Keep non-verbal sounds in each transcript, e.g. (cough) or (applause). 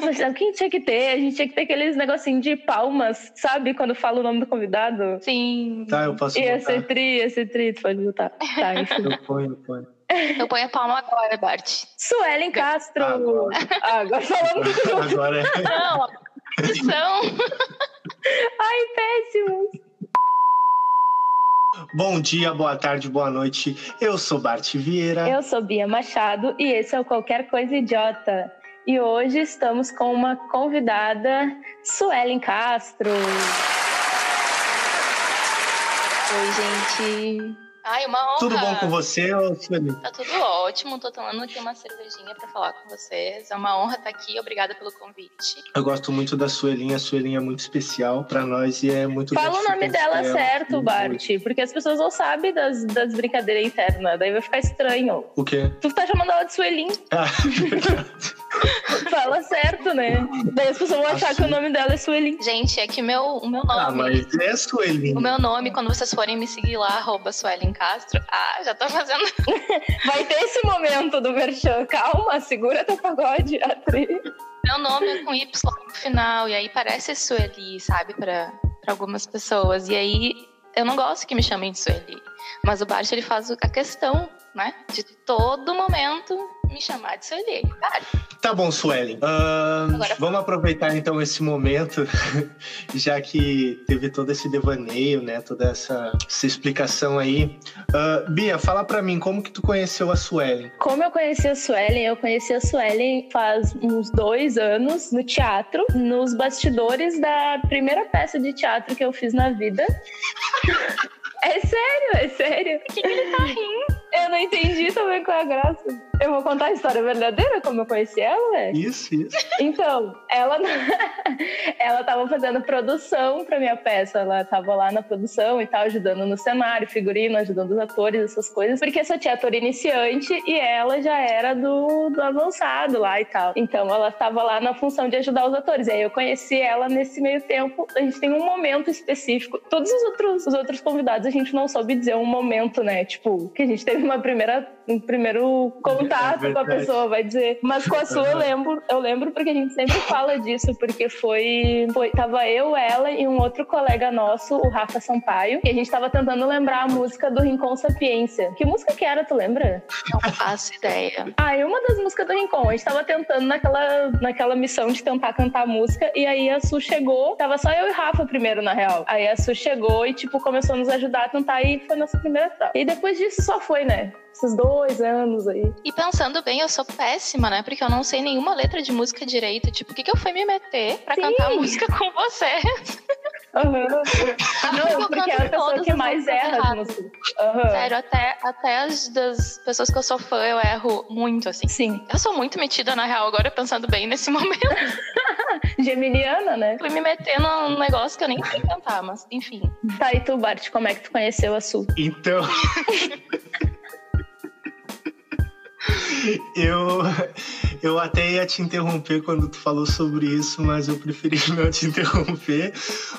Nossa, o que a gente tinha que ter? A gente tinha que ter aqueles negocinhos de palmas, sabe? Quando fala o nome do convidado. Sim. Tá, eu posso Ia botar. ser tri, ia ser tri, tu pode botar. Tá, (laughs) enfim. Eu ponho, eu ponho. Eu ponho a palma agora, Bart. Suelen Castro. Agora. Ah, agora falando tudo. (laughs) Agora é. Não, são. (laughs) Ai, péssimo. Bom dia, boa tarde, boa noite. Eu sou Bart Vieira. Eu sou Bia Machado e esse é o Qualquer Coisa Idiota. E hoje estamos com uma convidada, Suelen Castro. Oi, gente. Ai, uma honra. Tudo bom com você, Sueli? Tá tudo ótimo. Tô tomando aqui uma cervejinha pra falar com vocês. É uma honra estar aqui. Obrigada pelo convite. Eu gosto muito da Suelinha. A Suelinha é muito especial pra nós e é muito Fala o nome dela ela certo, aqui Bart, porque as pessoas não sabem das, das brincadeiras internas, daí vai ficar estranho. O quê? Tu tá chamando ela de Suelin, Ah, (laughs) verdade. Fala certo, né? Daí as pessoas vão achar que o nome dela é Suelin. Gente, é que meu, o meu nome. ah, mas é Suelinha. O meu nome, quando vocês forem me seguir lá, arroba Suelen Castro. Ah, já tô fazendo. (laughs) Vai ter esse momento do Merchan, calma, segura teu pagode, atriz. Meu nome é com Y no final, e aí parece Sueli, sabe, pra, pra algumas pessoas. E aí eu não gosto que me chamem de Sueli. Mas o Bart, ele faz a questão, né, de todo momento me chamar de Sueli. Tá bom, Suelen. Ahn, Agora- vamos aproveitar então esse momento, (laughs) já que teve todo esse devaneio, né? Toda essa, essa explicação aí. Ah, Bia, fala pra mim como que tu conheceu a Suelen? Como eu conheci a Suelen? Eu conheci a Suelen faz uns dois anos no teatro, nos bastidores da primeira peça de teatro que eu fiz na vida. (laughs) É sério, é sério. por que, que ele tá rindo? Eu não entendi também qual é a graça. Eu vou contar a história verdadeira, como eu conheci ela, velho. Isso, isso. Então, ela (laughs) ela tava fazendo produção pra minha peça. Ela tava lá na produção e tal, ajudando no cenário, figurino, ajudando os atores, essas coisas. Porque eu só tinha ator iniciante e ela já era do, do avançado lá e tal. Então, ela tava lá na função de ajudar os atores. E aí eu conheci ela nesse meio tempo. A gente tem um momento específico. Todos os outros, os outros convidados, a gente não soube dizer um momento, né? Tipo, que a gente teve (laughs) uma primeira, um primeiro contato com a pessoa, vai dizer. Mas com a sua eu lembro, eu lembro porque a gente sempre fala disso, porque foi, foi tava eu, ela e um outro colega nosso, o Rafa Sampaio, e a gente tava tentando lembrar a música do Rincon Sapiência. Que música que era, tu lembra? Não faço ideia. Ah, é uma das músicas do Rincon. A gente tava tentando naquela, naquela missão de tentar cantar a música, e aí a Su chegou, tava só eu e Rafa primeiro, na real. Aí a Su chegou e, tipo, começou a nos ajudar a cantar, e foi nossa primeira troca. E depois disso só foi, né? Esses dois anos aí. E pensando bem, eu sou péssima, né? Porque eu não sei nenhuma letra de música direito. Tipo, o que, que eu fui me meter pra Sim. cantar música com você? Aham. Ah, (laughs) Não, eu porque é a pessoa que mais erra. Aham. Sério, até, até as das pessoas que eu sou fã, eu erro muito, assim. Sim. Eu sou muito metida, na real, agora pensando bem nesse (laughs) momento. (laughs) Geminiana, né? Fui me meter num negócio que eu nem sei cantar, mas enfim. Tá, e tu, Bart, como é que tu conheceu a Su? Então. Eu, eu até ia te interromper quando tu falou sobre isso, mas eu preferi (laughs) não te interromper,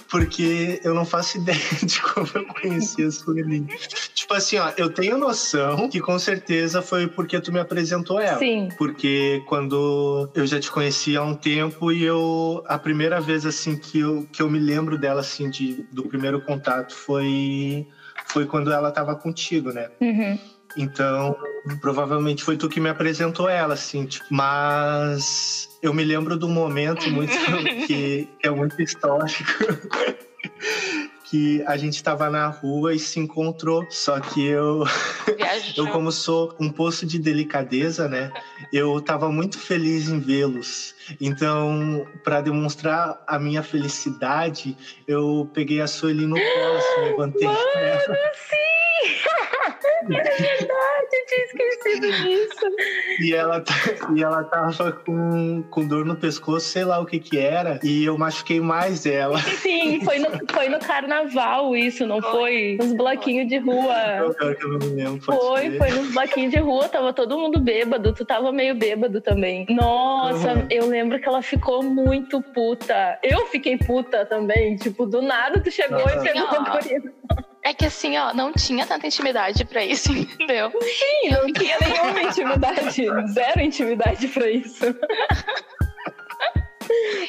porque eu não faço ideia (laughs) de como eu conheci a Sueli. Tipo assim, ó, eu tenho noção que com certeza foi porque tu me apresentou ela. Sim. Porque quando eu já te conhecia há um tempo e eu a primeira vez assim que eu, que eu me lembro dela assim de, do primeiro contato foi foi quando ela estava contigo, né? Uhum. Então, provavelmente foi tu que me apresentou ela, assim, tipo, mas eu me lembro de um momento muito (laughs) que é muito histórico. (laughs) Que a gente tava na rua e se encontrou, só que eu (laughs) Viajou. eu, como sou um poço de delicadeza, né? Eu tava muito feliz em vê-los. Então, para demonstrar a minha felicidade, eu peguei a Sueli no colo, assim, levantei ela. É verdade, eu tinha esquecido disso. E ela, tá- e ela tava com, com dor no pescoço, sei lá o que que era. E eu machuquei mais ela. Sim, foi no, foi no carnaval isso, não foi? Nos bloquinhos de rua. Eu não lembro. Foi, foi nos bloquinhos de rua, tava todo mundo bêbado, tu tava meio bêbado também. Nossa, Uhum. eu lembro que ela ficou muito puta. Eu fiquei puta também, tipo, do nada tu chegou e Uhum. pegou a Ah. guria. É que assim, ó, não tinha tanta intimidade pra isso, (laughs) entendeu? Sim, não tinha nenhuma (laughs) intimidade, zero intimidade pra isso.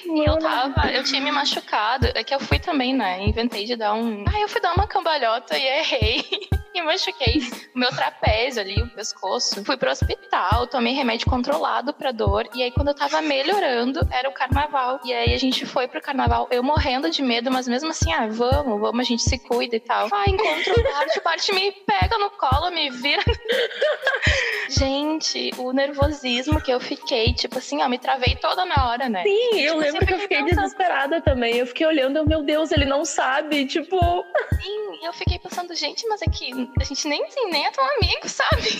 Mano. Eu tava, eu tinha me machucado. É que eu fui também, né? Inventei de dar um. Ah, eu fui dar uma cambalhota e errei. (laughs) E machuquei o meu trapézio ali, o pescoço. Fui pro hospital, tomei remédio controlado pra dor. E aí, quando eu tava melhorando, era o carnaval. E aí a gente foi pro carnaval, eu morrendo de medo, mas mesmo assim, ah, vamos, vamos, a gente se cuida e tal. Ah, encontro o Bart, o Bart me pega no colo, me vira. (laughs) gente, o nervosismo que eu fiquei, tipo assim, ó, me travei toda na hora, né? Sim, eu Tipo, lembro você que eu fiquei pensando- desesperada também. Eu fiquei olhando, eu, meu Deus, ele não sabe. Tipo, Sim, eu fiquei pensando, gente, mas é que a gente nem, assim, nem é tão amigo, sabe?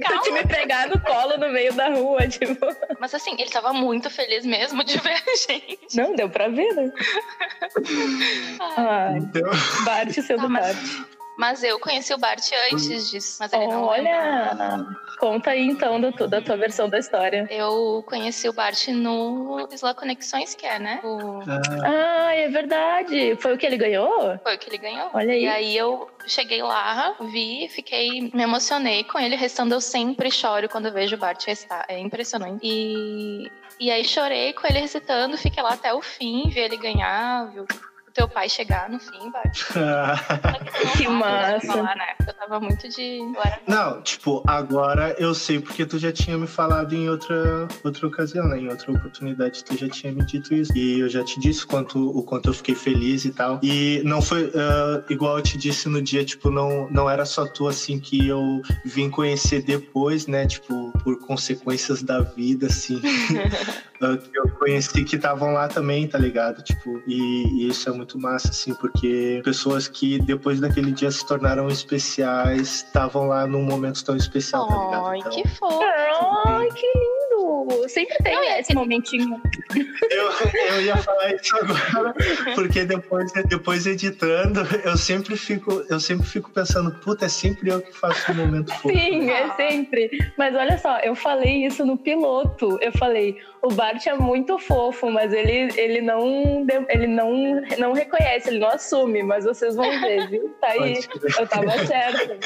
(laughs) eu te me pegar no colo no meio da rua, tipo. Mas assim, ele tava muito feliz mesmo de ver a gente. Não, deu pra ver, né? (laughs) Ah, Então, Bart sendo Tá, mas- Bart. Mas eu conheci o Bart antes disso, mas ele não lembra. Olha, conta aí então da, tu- da tua versão da história. Eu conheci o Bart no Isla Conexões, que é, né? O... ah, Ah, é verdade. Foi o que ele ganhou? Foi o que ele ganhou. Olha aí. E aí eu cheguei lá, vi, fiquei, me emocionei com ele. Restando, eu sempre choro quando eu vejo o Bart restar. É impressionante. E, e aí chorei com ele recitando, fiquei lá até o fim, vi ele ganhar, vi o teu pai chegar no fim, Bart. (laughs) Que Eu não tava massa. Falar, né? Eu tava muito de. Era Não, tipo, agora eu sei porque tu já tinha me falado em outra, outra ocasião, né? Em outra oportunidade, tu já tinha me dito isso. E eu já te disse quanto, o quanto eu fiquei feliz e tal. E não foi ah, igual eu te disse no dia, tipo, não, não era só tu, assim, que eu vim conhecer depois, né? Tipo, por consequências da vida, assim. (laughs) ah, que eu conheci que estavam lá também, tá ligado? Tipo, e, e isso é muito massa, assim, porque pessoas que depois daquele dia se tornaram especiais estavam lá num momento tão especial, tá ligado? Ai, Então, que fofo. Ai, que lindo! Sempre tem Não, né, esse momentinho. eu, eu ia falar isso agora, porque depois, depois editando, eu sempre fico, eu sempre fico pensando, puta, é sempre eu que faço o momento fofo. Sim, é sempre. Mas olha só, eu falei isso no piloto. Eu falei, o Bart é muito fofo, mas ele, ele, não, ele não, não reconhece, ele não assume, mas vocês vão ver, viu? Tá aí. Eu tava certa.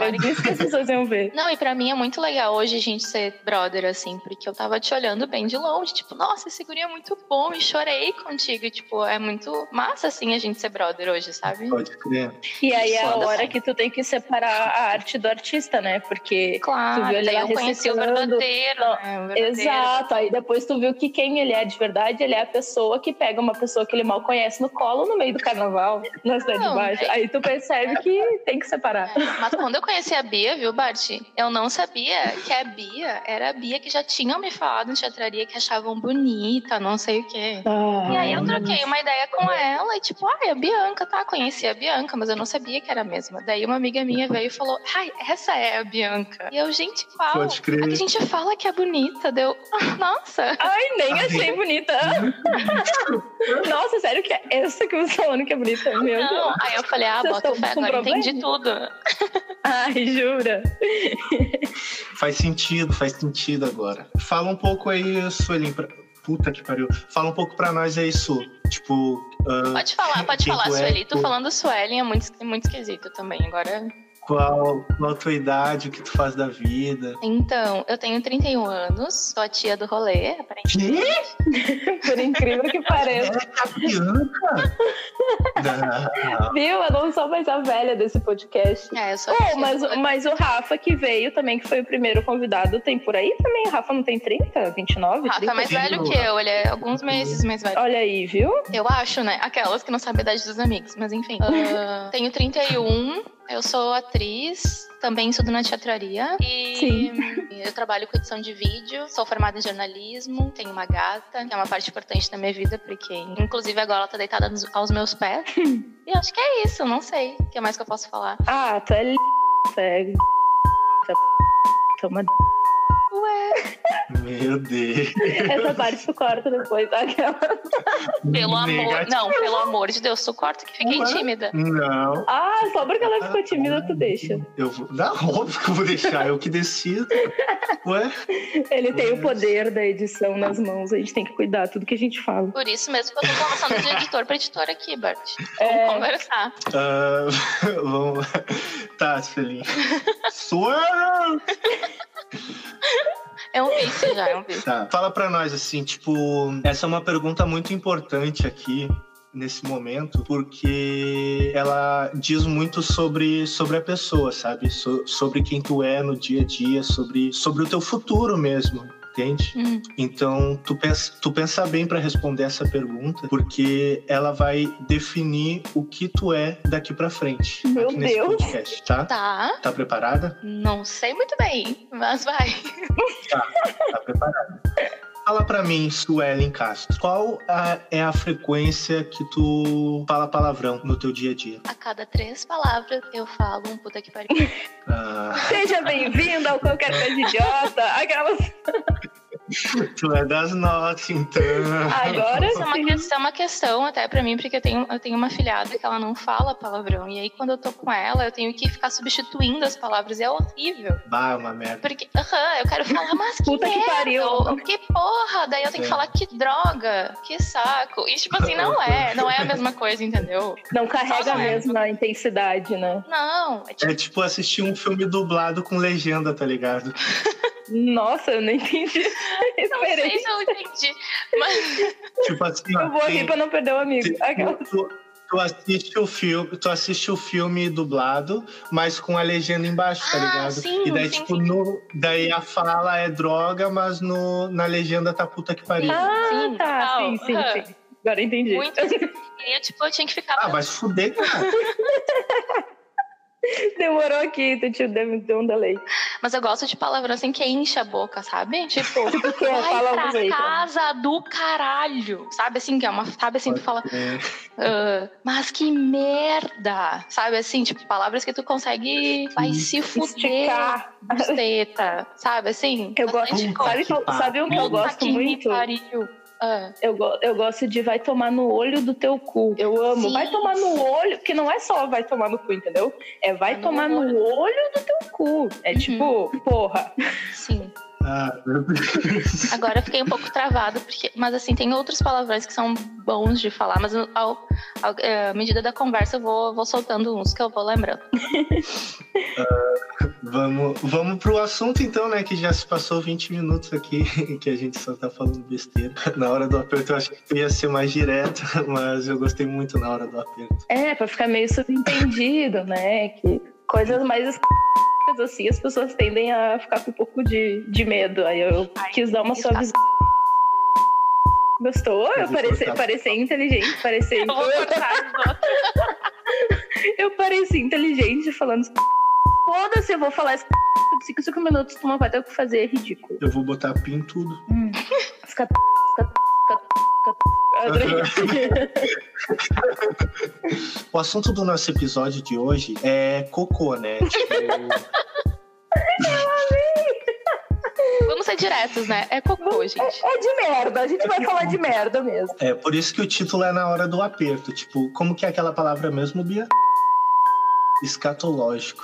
Ai, Eu disse que as pessoas iam ver. Não, e pra mim é muito legal hoje a gente ser brother, assim, porque eu tava te olhando bem de longe, tipo, nossa, esse guri é muito bom, e chorei contigo, e, tipo, é muito massa, assim, a gente ser brother hoje, sabe? Pode crer. E aí é a hora que tu tem que separar a arte do artista, né? Porque Tu Claro, viu ele eu conheci o reciclando. verdadeiro, Não, né? O verdadeiro. Exato, aí depois tu viu que quem ele é de verdade, ele é a pessoa que pega uma pessoa que ele mal conhece no colo no meio do carnaval, na cidade Não, de baixo. é- Aí tu percebe que tem que separar. Mas quando eu conheci a Bia, viu, Bart? Eu não sabia que a Bia era a Bia que já tinham me falado em teatraria que achavam bonita, não sei o quê. E aí eu troquei uma ideia com ela e tipo, ai, a Bianca, tá? Conheci a Bianca, mas eu não sabia que era a mesma. Daí uma amiga minha veio e falou, ai, essa é a Bianca. E eu, gente, qual? Pode crer. A que a gente fala que é bonita, deu, (laughs) nossa. Ai, nem achei bonita. (laughs) Nossa, sério que é essa que você tá falando que é bonita? Meu Não. Deus. Aí eu falei, ah, Vocês bota fé, com agora problema? entendi tudo. Ai, jura? (laughs) Faz sentido, faz sentido agora. Fala um pouco aí, Sueli, pra... puta que pariu. Fala um pouco pra nós aí, Su. Tipo, ah, Pode falar, pode falar, é, Sueli. Tu tu- falando Suelen é muito, é muito esquisito também. Agora. Qual, qual a tua idade, o que tu faz da vida. Então, eu tenho 31 anos, sou a tia do rolê, aparentemente. (laughs) Por incrível que pareça. a Bianca? (laughs) Não. Viu? Eu não sou mais a velha desse podcast. É, eu sou a Oh, tia mas, do rolê. mas o Rafa que veio também, que foi o primeiro convidado, tem por aí também? O Rafa não tem 30, 29, O Rafa 30? é mais velho que eu, ele é alguns meses mais velho. Olha aí, viu? Eu acho, né? Aquelas que não sabem a idade dos amigos, mas enfim. Ah, tenho 31, eu sou atriz, também estudo na teatraria. E Sim. eu trabalho com edição de vídeo, sou formada em jornalismo, tenho uma gata, que é uma parte importante da minha vida, porque inclusive agora ela tá deitada nos- aos meus pés. (laughs) e acho que é isso, não sei. O que mais que eu posso falar? Ah, tu é tu é... (laughs) tu é... Meu Deus. Essa parte tu corta depois, tá? Aquela... Pelo amor. Negativo. Não, pelo amor de Deus, tu corta que fiquei Ué? tímida. Não. Ah, só porque ela ficou tímida, tu deixa. Eu vou. Não, óbvio que eu vou deixar, eu que decido. Ué? Ele tem o poder da edição nas mãos, a gente tem que cuidar tudo que a gente fala. Por isso mesmo que eu tô conversando de editor pra editor aqui, Bart. Vamos É, conversar. Ah, (laughs) vamos. Tá, Sueli. Sueli! É um vício já, é um vício. Tá. Fala pra nós, assim, tipo, essa é uma pergunta muito importante aqui nesse momento, porque ela diz muito sobre, sobre a pessoa, sabe? So, sobre quem tu é no dia a dia, sobre, sobre o teu futuro mesmo entende? Hum. Então, tu pensa, tu pensa bem para responder essa pergunta, porque ela vai definir o que tu é daqui para frente. Meu aqui nesse Deus. podcast, tá? Tá. Tá preparada? Não sei muito bem, mas vai. Tá preparada. (laughs) Fala pra mim, Suelen Castro, qual a- é a frequência que tu fala palavrão no teu dia a dia? A cada três palavras eu falo um puta que pariu. (laughs) Ah, Seja bem-vindo ao Qualquer Coisa Idiota. Aquelas... (laughs) (laughs) tu é das notas, então. Agora Isso é uma, sim. que- isso é uma questão até pra mim, porque eu tenho, eu tenho uma filhada que ela não fala palavrão. E aí, quando eu tô com ela, eu tenho que ficar substituindo as palavras. E é horrível. Bah, é uma merda. Porque, aham, eu quero falar, mas que Puta que merda, pariu. ou Que porra! Daí eu tenho que É. falar que droga, que saco. E tipo assim, não é, não é a mesma coisa, entendeu? Não carrega a é. mesma intensidade, né? Não, é tipo, É tipo assistir um filme dublado com legenda, tá ligado? (laughs) Nossa, eu não entendi. (laughs) não sei se eu entendi. Mas Tipo assim, ó, Eu vou tem- rir pra não perder o amigo. Aquela- Tu, tu assiste o filme, tu assiste o filme dublado, mas com a legenda embaixo, tá Ah, ligado? sim, e daí, sim, tipo, sim. no, daí a fala é droga, mas no, na legenda tá puta que pariu. Ah, Sim, tá. Sim, sim, Aham. sim. Agora entendi. muito. (laughs) E eu, tipo, eu tinha que ficar. Ah, vai se fuder, cara. (laughs) (laughs) Demorou aqui, tu te deu, deu um delay. Mas eu gosto de palavrão assim que enche a boca, sabe? Tipo, (laughs) Tipo o quê? vai pra aí. então. casa do caralho. Sabe assim, que é uma. Sabe assim, tu fala. É, "Ah, mas que merda! Sabe assim, tipo, palavras que tu consegue. Vai se fuder. Esticar. Busteta, sabe assim? Eu gosto. Sabe, que sabe um que eu gosto que muito? pariu. Ah, Eu, eu gosto de vai tomar no olho do teu cu. Eu amo. Sim. Vai tomar no olho, que não é só vai tomar no cu, entendeu? É vai tomar no olho. olho do teu cu. É Uhum. tipo, porra. sim. Ah. Agora eu fiquei um pouco travado, porque, mas assim, tem outros palavrões que são bons de falar, mas ao, ao- é, à medida da conversa eu vou, vou soltando uns que eu vou lembrando. Vamos, vamos pro assunto então, né? Que já se passou 20 minutos aqui, (laughs) que a gente só tá falando besteira. Na hora do aperto eu achei que ia ser mais direto, (laughs) mas eu gostei muito na hora do aperto. É, pra ficar meio subentendido, né? Que coisas mais assim, as pessoas tendem a ficar com um pouco de, de medo. Aí eu quis dar uma isso suavizada. Gostou? (laughs) Eu pareci, pareci inteligente, pareci. Eu. (laughs) Eu pareci inteligente falando. (laughs) Foda-se, eu vou falar isso. 5, 5 minutos, tu não vai ter o que fazer, é ridículo. Eu vou botar pin em tudo. Hum. Fica- fica- (laughs) O assunto do nosso episódio de hoje é cocô, né? (laughs) Tipo, Vamos ser diretos, né? É cocô, gente. É de merda, a gente vai falar de merda mesmo. é por isso que o título é na hora do aperto. Tipo, como que é aquela palavra mesmo, Bia? (laughs) Escatológico.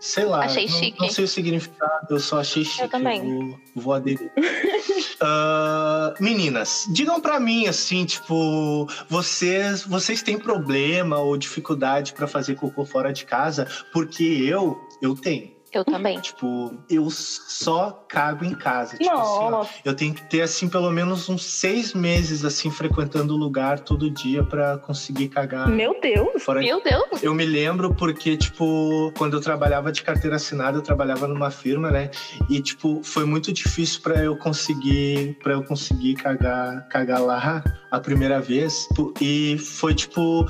Sei lá. Achei não, chique. Não sei o significado, eu só achei chique. também. vou, vou aderir. (laughs) Ah, meninas, digam pra mim assim, tipo, vocês, vocês têm problema ou dificuldade pra fazer cocô fora de casa? Porque eu, eu tenho. Eu também. Tipo, eu só cago em casa. Tipo assim, ó, Nossa, eu tenho que ter, assim, pelo menos uns seis meses, assim, frequentando o lugar todo dia pra conseguir cagar meu Deus. fora Meu Deus. eu me lembro porque, tipo, quando eu trabalhava de carteira assinada, eu trabalhava numa firma, né? E, tipo, foi muito difícil pra eu conseguir, para eu conseguir cagar, cagar lá a primeira vez. E foi, tipo,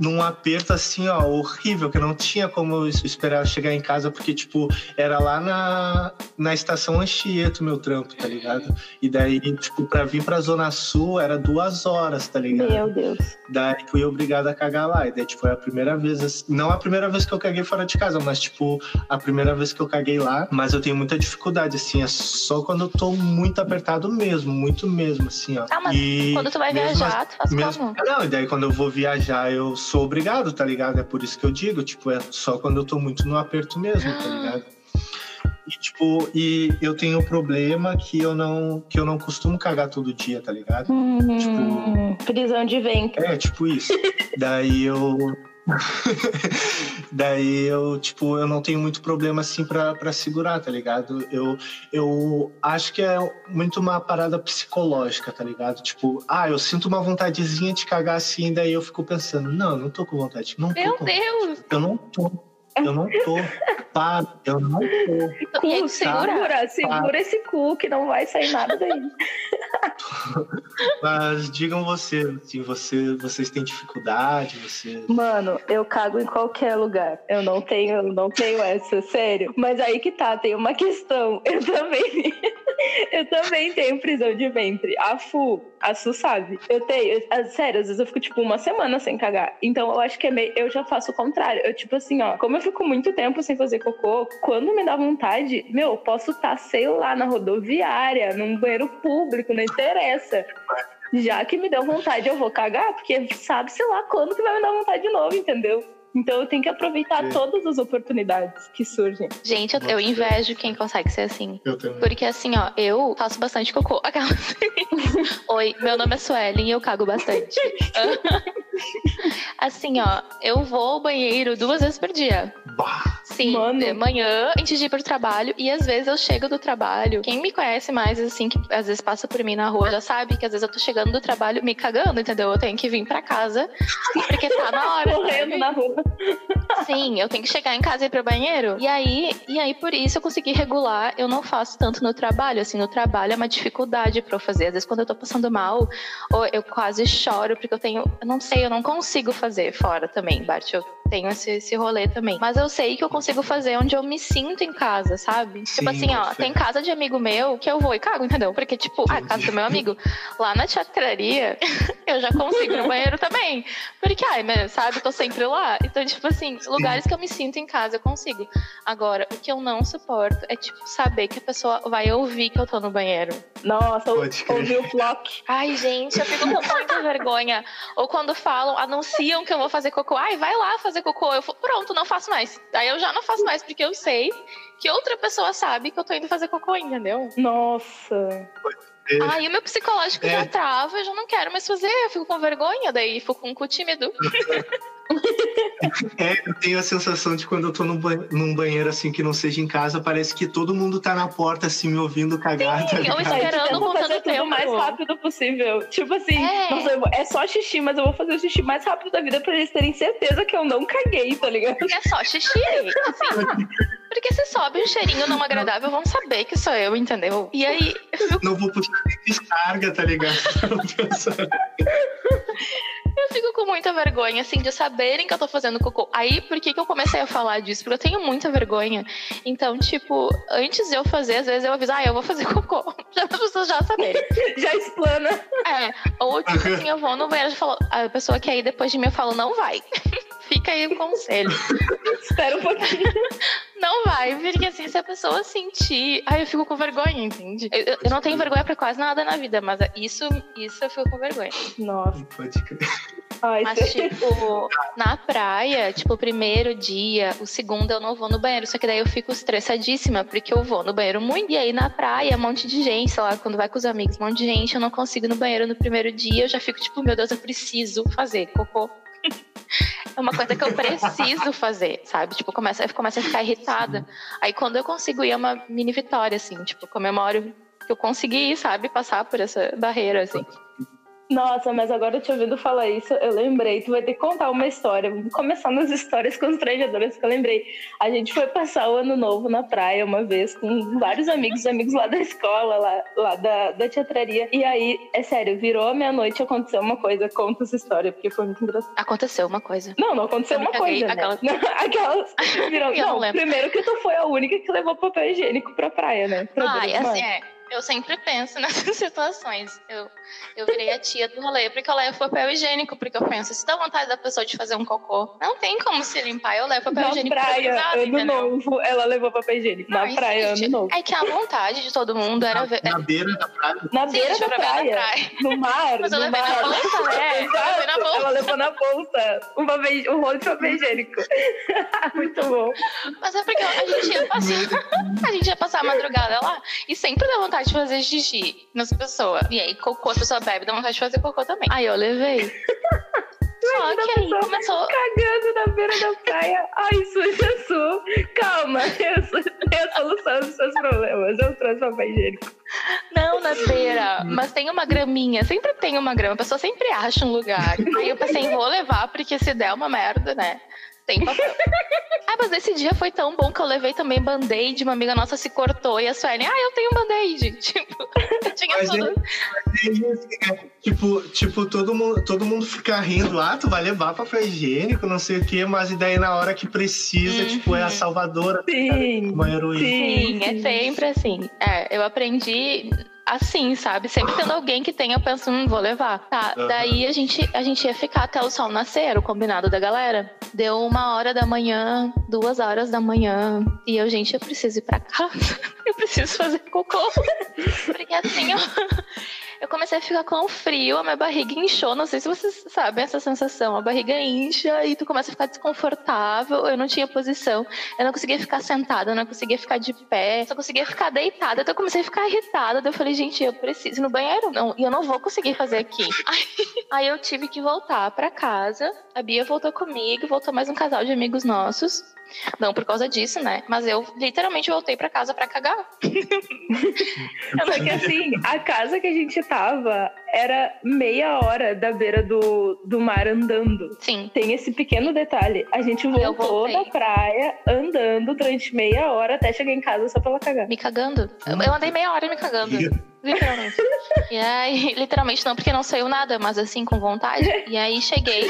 num aperto assim, ó, horrível, que eu não tinha como esperar chegar em casa, porque, tipo, era lá na, na estação Anchieta, meu trampo, tá ligado? E daí, tipo, pra vir pra Zona Sul era duas horas, tá ligado? Meu Deus. Daí fui obrigado a cagar lá. E daí, tipo, foi a primeira vez. assim- Não a primeira vez que eu caguei fora de casa, mas, tipo, a primeira vez que eu caguei lá. Mas eu tenho muita dificuldade, assim. É só quando eu tô muito apertado mesmo, muito mesmo, assim, ó. Ah, mas E Quando tu vai mesmo viajar, tu faz mesmo... como? Não, e daí quando eu vou viajar, eu sou obrigado, tá ligado? É por isso que eu digo, tipo, é só quando eu tô muito no aperto mesmo, tá ligado? E, tipo, e eu tenho um problema que eu não, que eu não costumo cagar todo dia, tá ligado? Hum, prisão de ventre. É, tipo isso. (laughs) Daí eu. (laughs) Daí eu, tipo, eu não tenho muito problema assim pra, pra segurar, tá ligado? Eu, eu acho que é muito uma parada psicológica, tá ligado? Tipo, ah, eu sinto uma vontadezinha de cagar assim, daí eu fico pensando, não, não tô com vontade. Não tô Meu com Deus! Eu não tô. Eu não tô. (laughs) Para, eu não tô. Cu, segura. segura, segura esse cu que não vai sair nada daí. (laughs) Mas digam você, assim, você, vocês têm dificuldade, você. Mano, eu cago em qualquer lugar. Eu não tenho, eu não tenho essa, sério. Mas aí que tá, tem uma questão. Eu também, (laughs) eu também tenho prisão de ventre. A Fu, a Su sabe. Eu tenho, eu- sério, às vezes eu fico tipo uma semana sem cagar. Então eu acho que é meio, eu já faço o contrário. Eu tipo assim, ó, como eu fico muito tempo sem fazer cocô, quando me dá vontade, meu, eu posso estar, sei lá, na rodoviária, num banheiro público, não interessa. Já que me deu vontade, eu vou cagar, porque sabe, sei lá, quando que vai me dar vontade de novo, entendeu? Então eu tenho que aproveitar Sim. todas as oportunidades que surgem. Gente, eu, eu invejo quem consegue ser assim. Eu também. Porque assim, ó, eu faço bastante cocô. (laughs) (laughs) Oi, meu nome é Suelen e eu cago bastante. (laughs) assim, ó, eu vou ao banheiro duas vezes por dia. Bah, Sim, Mano. de manhã, antes de ir pro trabalho. E às vezes eu chego do trabalho. Quem me conhece mais, assim, que às vezes passa por mim na rua, já sabe que às vezes eu tô chegando do trabalho me cagando, entendeu? Eu tenho que vir pra casa, porque tá na hora. Correndo sabe? na rua. Sim, eu tenho que chegar em casa e ir pro banheiro. E aí, e aí por isso eu consegui regular. Eu não faço tanto no trabalho. Assim, no trabalho é uma dificuldade pra eu fazer. Às vezes quando eu tô passando mal, ou eu quase choro porque eu tenho, eu não sei, eu não consigo fazer fora também, Bart. Eu tenho esse, esse rolê também. Mas eu sei que eu consigo fazer onde eu me sinto em casa, sabe? Sim, tipo assim, ó, tem casa de amigo meu que eu vou e cago, entendeu? Porque, tipo, a casa do meu amigo, lá na teatraria, (laughs) eu já consigo ir no banheiro também. Porque, ai, né, sabe, tô sempre lá. Então, tipo assim, lugares que eu me sinto em casa, eu consigo. Agora, o que eu não suporto é, tipo, saber que a pessoa vai ouvir que eu tô no banheiro. Nossa, ouvi o flock. Ai, gente, eu fico com muita vergonha. Ou quando falam, anunciam que eu vou fazer cocô. Ai, vai lá fazer cocô. Eu falo, pronto, não faço mais. Aí eu já não faço mais, porque eu sei que outra pessoa sabe que eu tô indo fazer cocô, entendeu? Nossa. Aí o meu psicológico É. já trava, eu já não quero mais fazer, eu fico com vergonha, daí fico com o cu tímido. (laughs) (laughs) É, eu tenho a sensação de quando eu tô num, ba- num banheiro assim que não seja em casa, parece que todo mundo tá na porta assim me ouvindo cagar. tá eu Esperando, contando fazer tudo tempo. o mais rápido possível. Tipo assim, É. nossa, é só xixi, mas eu vou fazer o xixi mais rápido da vida pra eles terem certeza que eu não caguei, tá ligado? É só xixi. assim. (laughs) Porque se sobe um cheirinho não agradável, vão saber que sou eu, entendeu? E aí, eu Não vou puxar nem descarga, tá ligado? (laughs) Eu fico com muita vergonha, assim, de saberem que eu tô fazendo cocô. Aí, por que, que eu comecei a falar disso? Porque eu tenho muita vergonha. Então, tipo, antes de eu fazer, às vezes eu aviso, ah, eu vou fazer cocô. (laughs) Já as pessoas já saberem. Já explana. É. Ou, tipo assim, eu vou no banheiro e falo, a pessoa que aí depois de mim eu falo, não vai. (laughs) Fica aí o conselho. (laughs) Espera um pouquinho. Não vai, porque assim, se a pessoa sentir. Ai, eu fico com vergonha, entende? Eu, eu- não tenho vergonha pra quase nada na vida, mas isso, isso eu fico com vergonha. Nossa. Pode crer. Ai, Mas, tipo, na praia, tipo, o primeiro dia, o segundo eu não vou no banheiro. Só que daí eu fico estressadíssima, porque eu vou no banheiro muito. E aí na praia, um monte de gente, sei lá, quando vai com os amigos, um monte de gente, eu não consigo ir no banheiro no primeiro dia. Eu já fico, tipo, meu Deus, eu preciso fazer cocô. É uma coisa que eu preciso fazer, sabe? Tipo, começa, eu começo a ficar irritada. Aí quando eu consigo ir, é uma mini vitória, assim. Tipo, comemoro que eu consegui, sabe? Passar por essa barreira, assim. Nossa, mas agora te ouvindo falar isso, eu lembrei. Tu vai ter que contar uma história. Vamos começar nas histórias constrangedoras que eu lembrei. A gente foi passar o ano novo na praia uma vez com vários amigos, amigos lá da escola, lá, lá da, da teatraria. E aí, é sério, virou a meia-noite e aconteceu uma coisa. Conta essa história, porque foi muito engraçado. Aconteceu uma coisa. Não, não aconteceu Eu uma caguei, coisa. Né? aquelas- (laughs) Aquelas (laughs) virou... Eu não não, primeiro que tu foi a única que levou papel higiênico pra praia, né? Pra Ah, assim, é. Eu sempre penso (laughs) nessas situações. Eu, eu virei a tia do rolê porque eu levo papel higiênico, porque eu penso, se dá vontade da pessoa de fazer um cocô, não tem como se limpar, eu levo papel Na higiênico praia, improvisado, ano entendeu? novo, ela levou papel higiênico. Na Não, praia, existe. ano novo. É que a vontade de todo mundo era ver. Na beira da praia. Na beira da na praia, praia. no mar, Mas eu levei mar. na bolsa, né? (laughs) Levei na Exato, bolsa. Ela levou na bolsa um, papel, um rolo de papel higiênico. (laughs) Muito bom. Mas é porque a gente ia passar, a gente ia passar a madrugada lá e sempre dá vontade de fazer xixi nas pessoas. E aí, cocô, a pessoa bebe, dá vontade de fazer cocô também. Aí eu levei. (laughs) Só que aí começou. Cagando na beira da praia. Ai, suja (laughs) sou. Calma, eu tenho a solução dos seus problemas. Eu trouxe papel higiênico. Não, na beira. Mas tem uma graminha. Sempre tem uma grama. A pessoa sempre acha um lugar. Aí eu pensei, vou levar, porque se der uma merda, né? Tem papel. ah, mas esse dia foi tão bom que eu levei também band-aid. Uma amiga nossa se cortou e a Suelen, ah, eu tenho band-aid. (laughs) Tipo, eu tinha Mas tudo. é- é, tipo, tipo todo, mundo, todo mundo fica rindo, ah, tu vai levar papel higiênico, não sei o quê, mas e daí na hora que precisa, tipo, é a salvadora, Sim. uma heroína. Sim, é sempre assim. É, eu aprendi assim, sabe? Sempre tendo alguém que tenha, eu penso, hum, vou levar. Tá, Aham. daí a gente, a gente ia ficar até o sol nascer, era o combinado da galera. Deu uma hora da manhã, duas horas da manhã, e eu, gente, eu preciso ir pra casa. (laughs) Eu preciso fazer cocô. (laughs) Porque assim, eu, eu comecei a ficar com frio, a minha barriga inchou. Não sei se vocês sabem essa sensação. A barriga incha e tu começa a ficar desconfortável. Eu não tinha posição. Eu não conseguia ficar sentada, eu não conseguia ficar de pé, só conseguia ficar deitada. Então eu comecei a ficar irritada. Daí eu falei, gente, eu preciso ir no banheiro. Não, e eu não vou conseguir fazer aqui. (laughs) Aí, aí eu tive que voltar pra casa. A Bia voltou comigo, voltou mais um casal de amigos nossos. Não por causa disso, né? Mas eu literalmente voltei pra casa pra cagar. (laughs) Só que assim, a casa que a gente tava era meia hora da beira do, do mar andando. Sim. Tem esse pequeno detalhe. A gente voltou da praia andando durante meia hora até chegar em casa só pra ela cagar. Me cagando. Eu, eu andei meia hora me cagando. Literalmente. E aí, literalmente não, porque não saiu nada, mas assim, com vontade. E aí cheguei.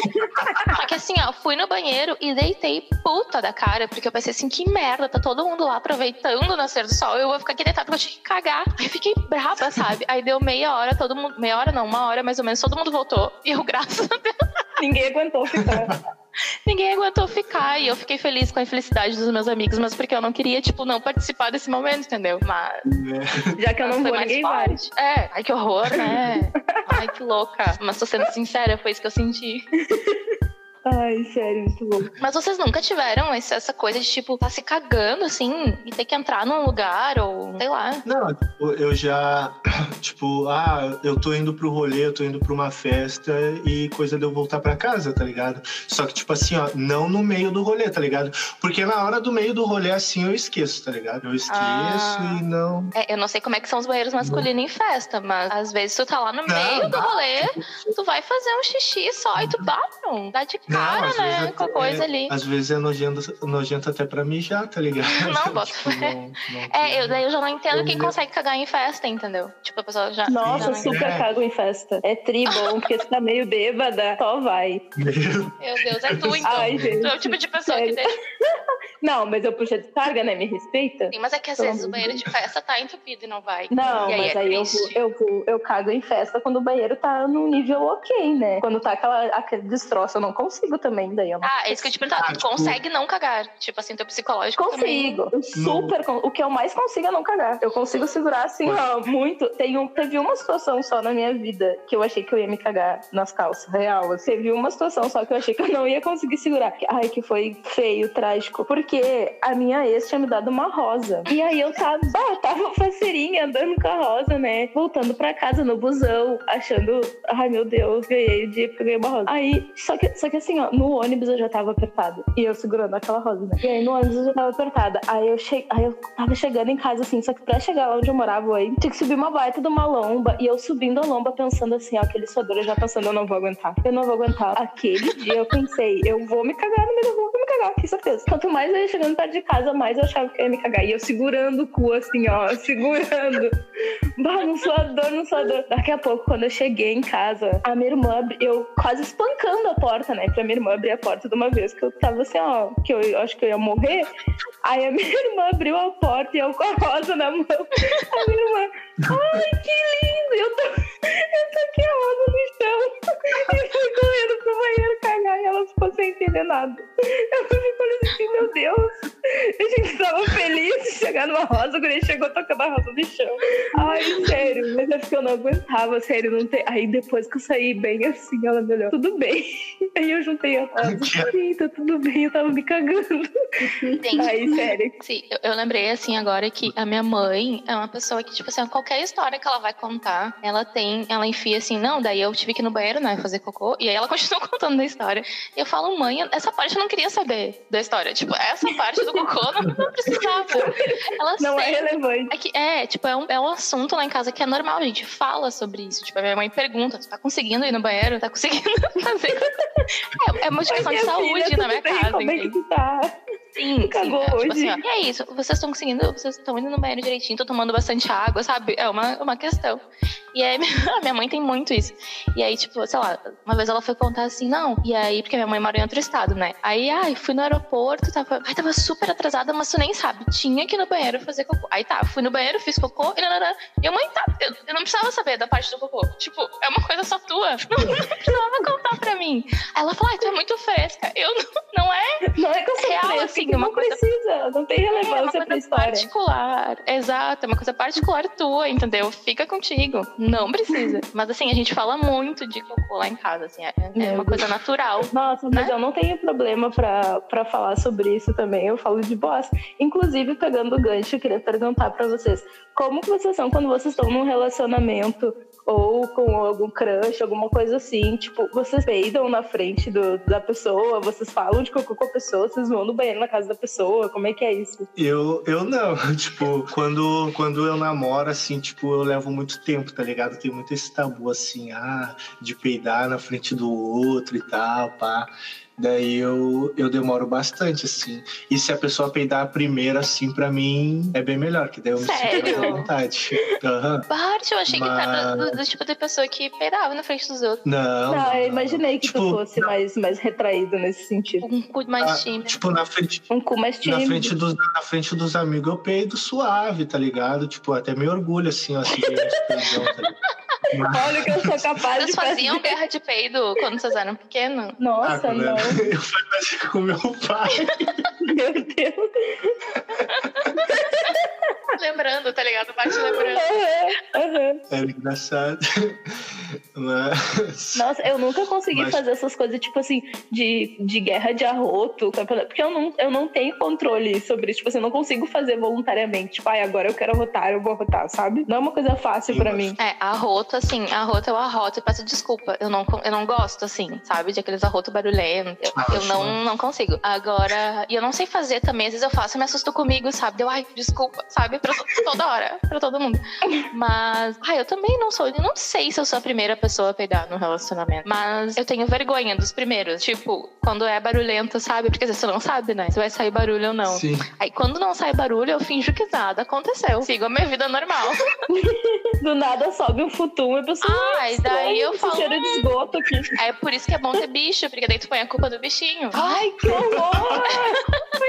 Só que assim, ó, fui no banheiro e deitei puta da cara, porque eu pensei assim, que merda, tá todo mundo lá aproveitando o nascer do sol. Eu vou ficar aqui deitada porque eu tinha que cagar. Aí fiquei brava, sabe? Aí deu meia hora, todo mundo. Meia hora não, uma hora mais ou menos, todo mundo voltou. E eu, (laughs) graças a Deus, Ninguém aguentou ficar. ninguém aguentou ficar. E eu fiquei feliz com a infelicidade dos meus amigos, mas porque eu não queria, tipo, não participar desse momento, entendeu? Mas. Já que eu não vou, ninguém vai. É, ai que horror, né? ai que louca. Mas tô sendo sincera, foi isso que eu senti. Ai, sério, muito bom. Mas vocês nunca tiveram esse- essa coisa de, tipo, tá se cagando, assim, e ter que entrar num lugar, ou sei lá. Não, tipo, eu já, (coughs) tipo, ah, eu tô indo pro rolê, eu tô indo pra uma festa e coisa de eu voltar pra casa, tá ligado? Só que, tipo assim, ó, não no meio do rolê, tá ligado? Porque na hora do meio do rolê, assim, eu esqueço, tá ligado? Eu esqueço Ah. e não. É, eu não sei como é que são os banheiros masculinos em festa, mas às vezes tu tá lá no Não, meio do não. rolê, tu vai fazer um xixi só e tu bate, não, dá de Não, né? Com a até- coisa ali. Às vezes é nojento, nojento até pra mijar, tá ligado? (laughs) Não, bota Tipo, fé. não- não É, eu, daí eu já não entendo quem Eu- consegue cagar em festa, entendeu? Tipo, a pessoa já. Nossa, já super É. cago em festa. É tri bom, (laughs) porque você tá meio bêbada, só vai. Meu Deus, é tu então. Ai, gente. Tu é o tipo de pessoa que Sério. deixa. (laughs) Não, mas eu puxei descarga, né? Me respeita. Sim, mas é que às vezes o de banheiro de festa tá entupido e não vai. Não, E aí mas é aí eu, eu, vou, eu cago em festa quando o banheiro tá num nível ok, né? Quando tá aquela, aquele destroço, eu não consigo também, daí eu não Ah, é isso que eu te perguntar. Ah, Tu tipo- consegue não cagar? Tipo assim, teu psicológico também. Consigo. Eu super. con- O que eu mais consigo é não cagar. Eu consigo segurar assim, ó, muito. Tem um, teve uma situação só na minha vida que eu achei que eu ia me cagar nas calças, real. assim. Teve uma situação só que eu achei que eu não ia conseguir segurar. Ai, que foi feio, trágico. Porque a minha ex tinha me dado uma rosa. E aí eu tava, bah, tava faceirinha andando com a rosa, né? Voltando pra casa no busão, achando, ai meu Deus, ganhei o dia porque eu ganhei uma rosa. Aí, só que, só que assim, ó, no ônibus eu já tava apertada. E eu segurando aquela rosa, né? E aí no ônibus eu já tava apertada. Aí eu, che... aí eu tava chegando em casa, assim, só que pra chegar lá onde eu morava aí, tinha que subir uma baita de uma lomba. E eu subindo a lomba pensando assim, ó, aquele suador, eu já pensando, eu não vou aguentar. Eu não vou aguentar. Aquele dia eu pensei, eu vou me cagar no meio da rua, cagar, que certeza. Quanto mais eu ia chegando perto de casa, mais eu achava que eu ia me cagar. E eu segurando o cu, assim, ó, (laughs) segurando. Bah, no suador, no suador. Daqui a pouco, quando eu cheguei em casa, a minha irmã, eu quase espancando a porta, né? Pra minha irmã abrir a porta de uma vez, que eu tava assim, ó, que eu, eu acho que eu ia morrer. Aí a minha (laughs) irmã abriu a porta e eu com a rosa na mão. A minha irmã, ai, que lindo! Eu, tô, eu toquei a rosa no chão. E fui correndo pro banheiro cagar e ela ficou sem entender nada. Eu fiquei falando assim, meu Deus. A gente tava feliz de chegar numa rosa, quando ele chegou tocando a rosa no chão. Ai, sério. Mas é porque eu não aguentava, sério, não ter. Aí depois que eu saí bem assim, ela me olhou, tudo bem. Aí eu juntei a frase, (laughs) sim, tá tudo bem, eu tava me cagando. Gente, Aí, sério. Sim, eu, lembrei assim agora que a minha mãe é uma pessoa que, tipo assim, qualquer história que ela vai contar, ela tem, ela enfia assim, não, daí eu tive que ir no banheiro, né, fazer cocô, e aí ela (laughs) continua contando da história. E eu falo, mãe, essa parte eu não queria saber da história. Tipo, essa parte do cocô não, não precisava. Ela Não é sempre- relevante. é, que, é, tipo, é um, é um assunto lá em casa que é normal, a gente fala sobre isso. Tipo, a minha mãe pergunta, tu tá conseguindo ir no banheiro? Tá conseguindo (laughs) fazer? É, é uma questão de Minha saúde filha, na minha casa, Como é que tu tá? Sim, sim. cagou é, tipo assim, ó, e é isso, vocês estão conseguindo, vocês estão indo no banheiro direitinho, estão tomando bastante água, sabe? É uma, uma questão. E aí, (laughs) a minha mãe tem muito isso. E aí, tipo, sei lá, uma vez ela foi contar assim, não, e aí, porque minha mãe mora em outro estado, né? Aí, ai, fui no aeroporto, tava, ai, tava super atrasada, mas tu nem sabe, tinha que ir no banheiro fazer cocô. Aí tá, fui no banheiro, fiz cocô, e nananã. E a mãe, tá, eu, eu não precisava saber da parte do cocô. Tipo, é uma coisa só tua. (laughs) Não, não precisava contar pra mim. Aí ela falou, ai, tu é muito fresca. Eu (laughs) não, não é Não é que eu sou Real, fresca, assim, uma não coisa- precisa, não tem É uma relevância pra coisa história. particular. Exato, é uma coisa particular tua, entendeu? Fica contigo. Não precisa. Mas assim, a gente fala muito de cocô lá em casa, assim, é, é uma coisa natural. Nossa, mas né? eu não tenho problema pra, pra falar sobre isso também. Eu falo de boss. Inclusive, pegando o gancho, eu queria perguntar pra vocês: como que vocês são quando vocês estão num relacionamento ou com algum crush, alguma coisa assim? Tipo, vocês peidam na frente do, da pessoa, vocês falam de cocô com a pessoa, vocês vão no banheiro na casa da pessoa, como é que é isso? Eu, eu não, (laughs) tipo, quando, quando eu namoro, assim, tipo, eu levo muito tempo, tá ligado? Tem muito esse tabu, assim, ah, de peidar na frente do outro e tal, pá. Daí eu, eu demoro bastante, assim. E se a pessoa peidar primeiro, assim, pra mim, é bem melhor, que daí eu me sinto mais Sério? à vontade. Aham. Bart, eu achei que Mas- era do, do tipo de pessoa que peidava na frente dos outros. Não, Não, não, eu imaginei que Tipo, tu fosse mais, mais retraído nesse sentido. Um cu mais ah, tímido. Tipo, na frente, Um cu mais na tímido. frente, dos, na frente dos amigos eu peido suave, tá ligado? Tipo, até me orgulho, assim, ó, assim, de (laughs) peidão, tá ligado? Olha o que eu sou capaz Vocês de fazer. faziam guerra de peido quando vocês eram pequenos? Nossa, Ah, não. (laughs) eu- Eu fazia com meu pai. Meu Deus. Lembrando, tá ligado? Bart lembrando. Aham. Era engraçado. (laughs) Mas. Nossa, eu nunca consegui Mas- fazer essas coisas, tipo assim, de, de guerra de arroto, porque eu não, eu não tenho controle sobre isso. Tipo assim, eu não consigo fazer voluntariamente. Tipo, ai, agora eu quero arrotar, eu vou arrotar, sabe? Não é uma coisa fácil Sim, pra mim. É, arroto, assim, arroto eu arroto e peço desculpa. Eu não, eu não gosto, assim, sabe? De aqueles arroto barulhento. Eu, eu não, não consigo. Agora, e eu não sei fazer também. Às vezes eu faço e me assusto comigo, sabe? Deu, ai, desculpa, sabe? Pra to- toda hora, pra todo mundo. Mas, ai, eu também não sou. Eu não sei se eu sou a primeira pessoa a peidar no relacionamento. Mas eu tenho vergonha dos primeiros. Tipo, quando é barulhento, sabe? Porque às vezes você não sabe, né? Se vai sair barulho ou não. Sim. Aí quando não sai barulho, eu finjo que nada aconteceu. Sigo a minha vida normal. (laughs) Do nada sobe um futum e pessoa. Ah, e daí eu falo. cheiro de esgoto aqui. É por isso que é bom ter bicho, porque daí tu põe a culpa do bichinho. Ai, que horror! (laughs)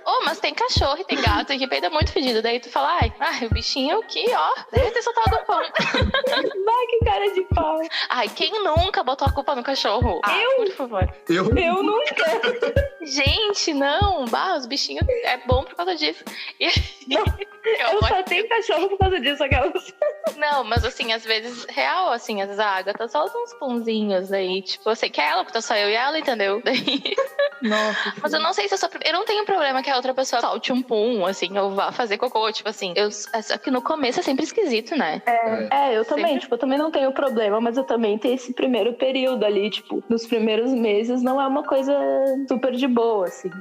Oh, mas tem cachorro e tem gato que peida muito fedido. Daí tu fala, ai, ai, o bichinho aqui, ó, deve ter soltado o pão. Vai, que cara de pau. Ai, quem nunca botou a culpa no cachorro? Ah, Eu? por favor. Eu. Eu nunca. (laughs) Gente, não. Bah, os bichinhos é bom por causa disso. E... Não, (laughs) Eu Eu só tenho cachorro por causa disso, aquelas. Não, mas assim, às vezes, real, assim, às vezes a Agatha solta uns pãozinhos aí. Tipo, eu sei que é ela, porque tá só eu e ela, entendeu? Daí... (laughs) Nossa. Mas eu não sei se eu sou. Eu não tenho problema que a outra pessoa solte um pum, assim, ou vá fazer cocô. Tipo assim, eu... é só que no começo é sempre esquisito, né? É, eu também, Sempre. tipo, eu também não tenho problema, mas eu também tenho esse primeiro período ali, tipo, nos primeiros meses não é uma coisa super de boa, assim.